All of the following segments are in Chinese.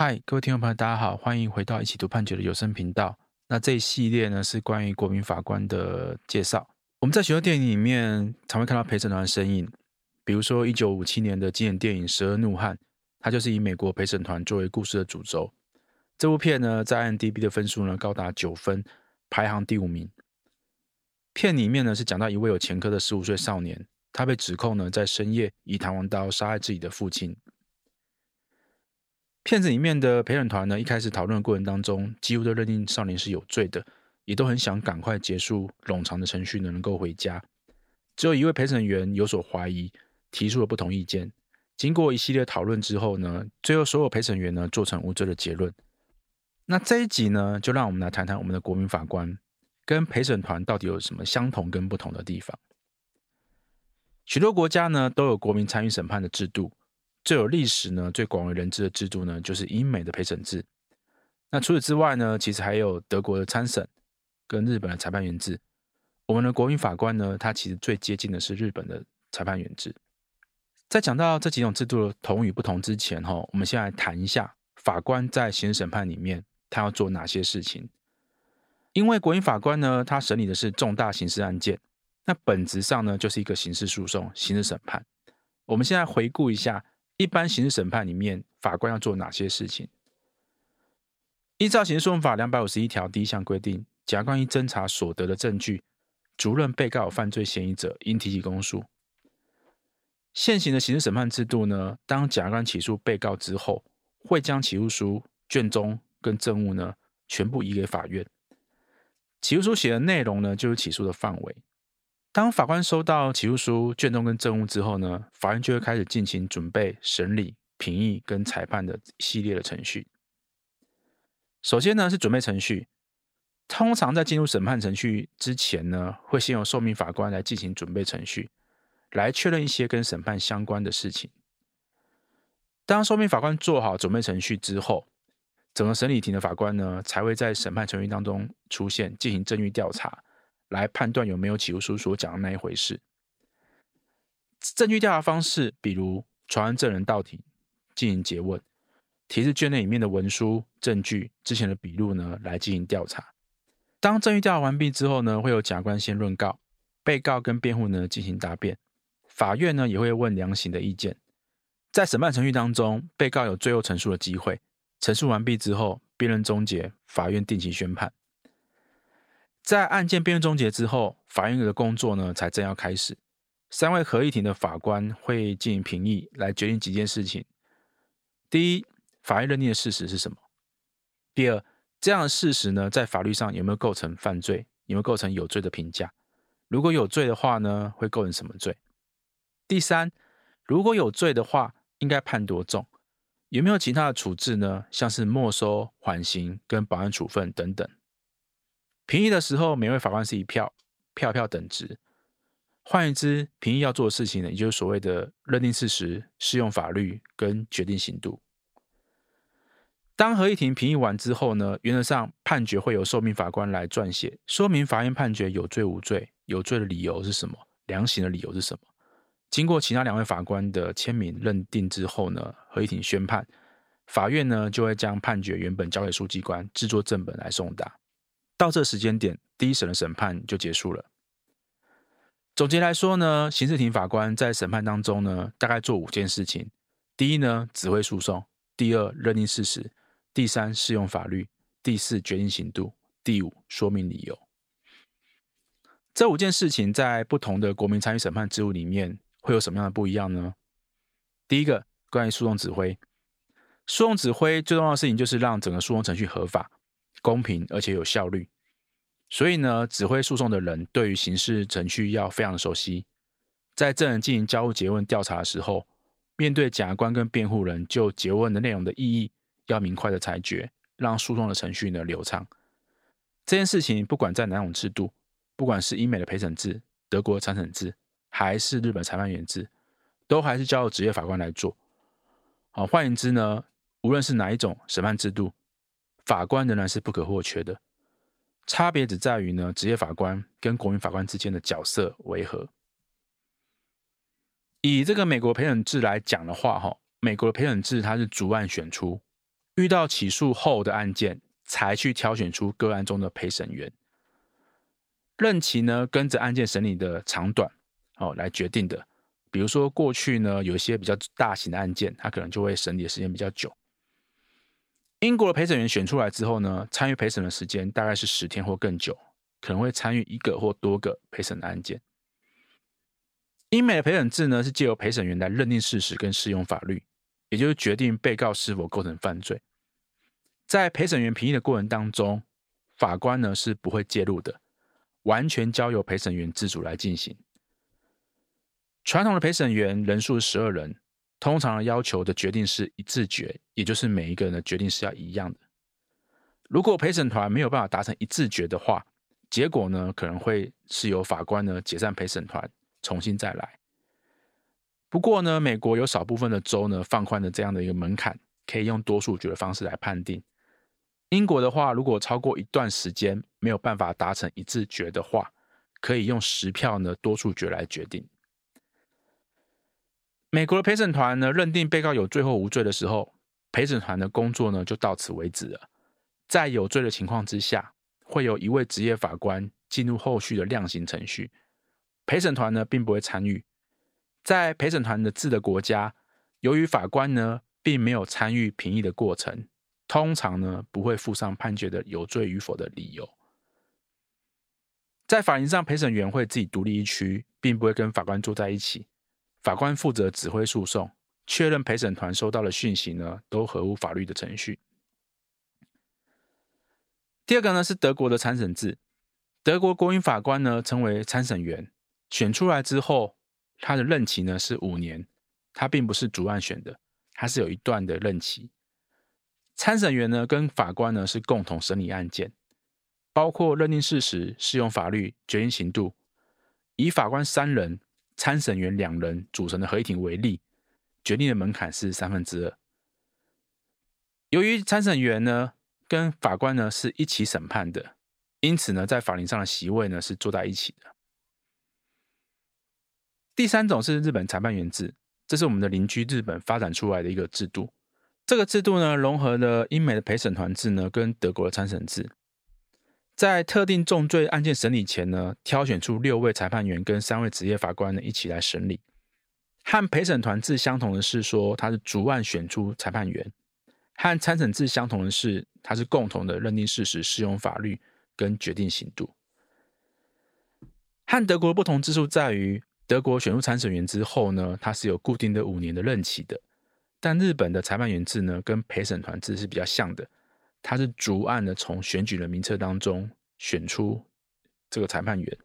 嗨，各位听众朋友，大家好，欢迎回到一起读判决的有声频道。那这一系列呢是关于国民法官的介绍。我们在许多电影里面常会看到陪审团的身影，比如说一九五七年的经典电影《十二怒汉》，它就是以美国陪审团作为故事的主轴。这部片呢在 IMDB 的分数呢高达九分，排行第五名。片里面呢是讲到一位有前科的十五岁少年，他被指控呢在深夜以弹簧刀杀害自己的父亲。片子里面的陪审团呢，一开始讨论的过程当中，几乎都认定少年是有罪的，也都很想赶快结束冗长的程序呢，能够回家。只有一位陪审员有所怀疑，提出了不同意见。经过一系列讨论之后呢，最后所有陪审员呢做成无罪的结论。那这一集呢，就让我们来谈谈我们的国民法官跟陪审团到底有什么相同跟不同的地方。许多国家呢都有国民参与审判的制度。最有历史呢、最广为人知的制度呢，就是英美的陪审制。那除此之外呢，其实还有德国的参审跟日本的裁判员制。我们的国民法官呢，他其实最接近的是日本的裁判员制。在讲到这几种制度的同与不同之前，哈，我们先来谈一下法官在刑事审判里面他要做哪些事情。因为国民法官呢，他审理的是重大刑事案件，那本质上呢，就是一个刑事诉讼、刑事审判。我们现在回顾一下。一般刑事审判里面，法官要做哪些事情？依照刑事诉讼法两百五十一条第一项规定，检察官应侦查所得的证据，足认被告有犯罪嫌疑者，应提起公诉。现行的刑事审判制度呢，当检察官起诉被告之后，会将起诉书、卷宗跟证物呢，全部移给法院。起诉书写的内容呢，就是起诉的范围。当法官收到起诉书、卷宗跟证物之后呢，法院就会开始进行准备、审理、评议跟裁判的系列的程序。首先呢是准备程序，通常在进入审判程序之前呢，会先由受命法官来进行准备程序，来确认一些跟审判相关的事情。当受命法官做好准备程序之后，整个审理庭的法官呢，才会在审判程序当中出现，进行证据调查。来判断有没有起诉书所讲的那一回事。证据调查方式，比如传唤证人到庭进行诘问，提示卷内里面的文书、证据、之前的笔录呢，来进行调查。当证据调查完毕之后呢，会有检察官先论告，被告跟辩护呢进行答辩，法院呢也会问量刑的意见。在审判程序当中，被告有最后陈述的机会，陈述完毕之后，辩论终结，法院定期宣判。在案件辩论终结之后，法院的工作呢才正要开始。三位合议庭的法官会进行评议，来决定几件事情。第一，法院认定的事实是什么？第二，这样的事实呢，在法律上有没有构成犯罪？有没有构成有罪的评价？如果有罪的话呢，会构成什么罪？第三，如果有罪的话，应该判多重？有没有其他的处置呢？像是没收、缓刑跟保安处分等等。评议的时候，每位法官是一票，票票等值。换言之，评议要做的事情呢，也就是所谓的认定事实、适用法律跟决定刑度。当合议庭评议完之后呢，原则上判决会由受命法官来撰写，说明法院判决有罪无罪，有罪的理由是什么，量刑的理由是什么。经过其他两位法官的签名认定之后呢，合议庭宣判，法院呢就会将判决原本交给书记官制作正本来送达。到这时间点，第一审的审判就结束了。总结来说呢，刑事庭法官在审判当中呢，大概做五件事情：第一呢，指挥诉讼；第二，认定事实；第三，适用法律；第四，决定刑度；第五，说明理由。这五件事情在不同的国民参与审判制度里面会有什么样的不一样呢？第一个，关于诉讼指挥，诉讼指挥最重要的事情就是让整个诉讼程序合法。公平而且有效率，所以呢，指挥诉讼的人对于刑事程序要非常的熟悉。在证人进行交互结问调查的时候，面对检察官跟辩护人就结问的内容的意义，要明快的裁决，让诉讼的程序呢流畅。这件事情不管在哪种制度，不管是英美的陪审制、德国的参审制，还是日本裁判员制，都还是交由职业法官来做。好，换言之呢，无论是哪一种审判制度。法官仍然是不可或缺的，差别只在于呢，职业法官跟国民法官之间的角色为何。以这个美国陪审制来讲的话，哈，美国的陪审制它是逐案选出，遇到起诉后的案件，才去挑选出个案中的陪审员。任期呢，跟着案件审理的长短哦来决定的。比如说过去呢，有一些比较大型的案件，它可能就会审理的时间比较久。英国的陪审员选出来之后呢，参与陪审的时间大概是十天或更久，可能会参与一个或多个陪审的案件。英美的陪审制呢，是借由陪审员来认定事实跟适用法律，也就是决定被告是否构成犯罪。在陪审员评议的过程当中，法官呢是不会介入的。完全交由陪审员自主来进行。传统的陪审员人数十二人，通常要求的决定是一致决，也就是每一个人的决定是要一样的。如果陪审团没有办法达成一致决的话，结果呢可能会是由法官呢解散陪审团，重新再来。不过呢，美国有少部分的州呢放宽了这样的一个门槛，可以用多数决的方式来判定。英国的话，如果超过一段时间没有办法达成一致决的话，可以用十票呢多数决来决定。美国的陪审团呢认定被告有罪或无罪的时候，陪审团的工作呢就到此为止了。在有罪的情况之下，会有一位职业法官进入后续的量刑程序，陪审团呢并不会参与。在陪审团的制的国家，由于法官呢并没有参与评议的过程。通常呢，不会附上判决的有罪与否的理由。在法庭上，陪审员会自己独立一区，并不会跟法官坐在一起。法官负责指挥诉讼，确认陪审团收到的讯息呢，都合乎法律的程序。第二个呢，是德国的参审制。德国国民法官呢，称为参审员，选出来之后，他的任期呢是五年。他并不是逐案选的，他是有一段的任期。参审员呢，跟法官呢是共同审理案件，包括认定事实、适用法律、决定刑度。以法官三人、参审员两人组成的合议庭为例，决定的门槛是三分之二。由于参审员呢跟法官呢是一起审判的，因此呢在法庭上的席位呢是坐在一起的。第三种是日本裁判员制，这是我们的邻居日本发展出来的一个制度。这个制度呢，融合了英美的陪审团制呢，跟德国的参审制。在特定重罪案件审理前呢，挑选出六位裁判员跟三位职业法官呢一起来审理。和陪审团制相同的是说，他是逐案选出裁判员；和参审制相同的是，他是共同的认定事实、适用法律跟决定刑度。和德国不同之处在于，德国选入参审员之后呢，他是有固定的五年的任期的。但日本的裁判员制呢，跟陪审团制是比较像的，他是逐案的从选举的名册当中选出这个裁判员。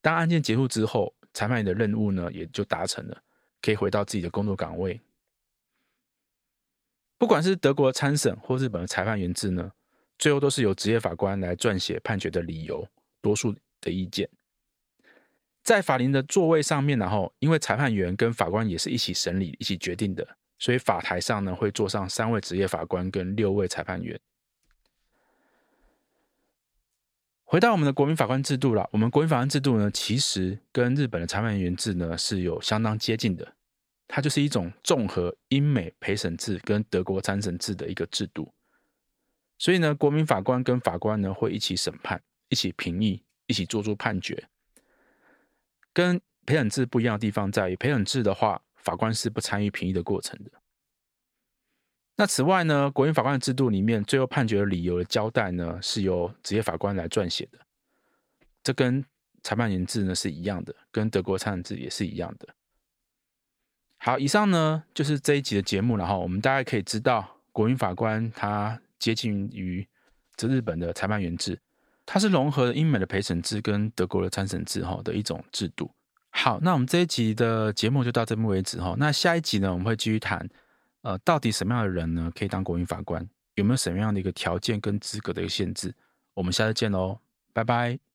当案件结束之后，裁判员的任务呢也就达成了，可以回到自己的工作岗位。不管是德国的参审或日本的裁判员制呢，最后都是由职业法官来撰写判决的理由、多数的意见。在法庭的座位上面，然后因为裁判员跟法官也是一起审理、一起决定的。所以法台上呢，会坐上三位职业法官跟六位裁判员。回到我们的国民法官制度了，我们国民法官制度呢，其实跟日本的裁判员制呢是有相当接近的。它就是一种综合英美陪审制跟德国参审制的一个制度。所以呢，国民法官跟法官呢会一起审判、一起评议、一起做出判决。跟陪审制不一样的地方在于，陪审制的话。法官是不参与评议的过程的。那此外呢，国民法官制度里面，最后判决的理由的交代呢，是由职业法官来撰写的。这跟裁判员制呢是一样的，跟德国参审制也是一样的。好，以上呢就是这一集的节目，然后我们大概可以知道，国民法官他接近于这日本的裁判员制，它是融合了英美的陪审制跟德国的参审制哈的一种制度。好，那我们这一集的节目就到这边为止哈。那下一集呢，我们会继续谈，呃，到底什么样的人呢可以当国民法官？有没有什么样的一个条件跟资格的一个限制？我们下次见喽，拜拜。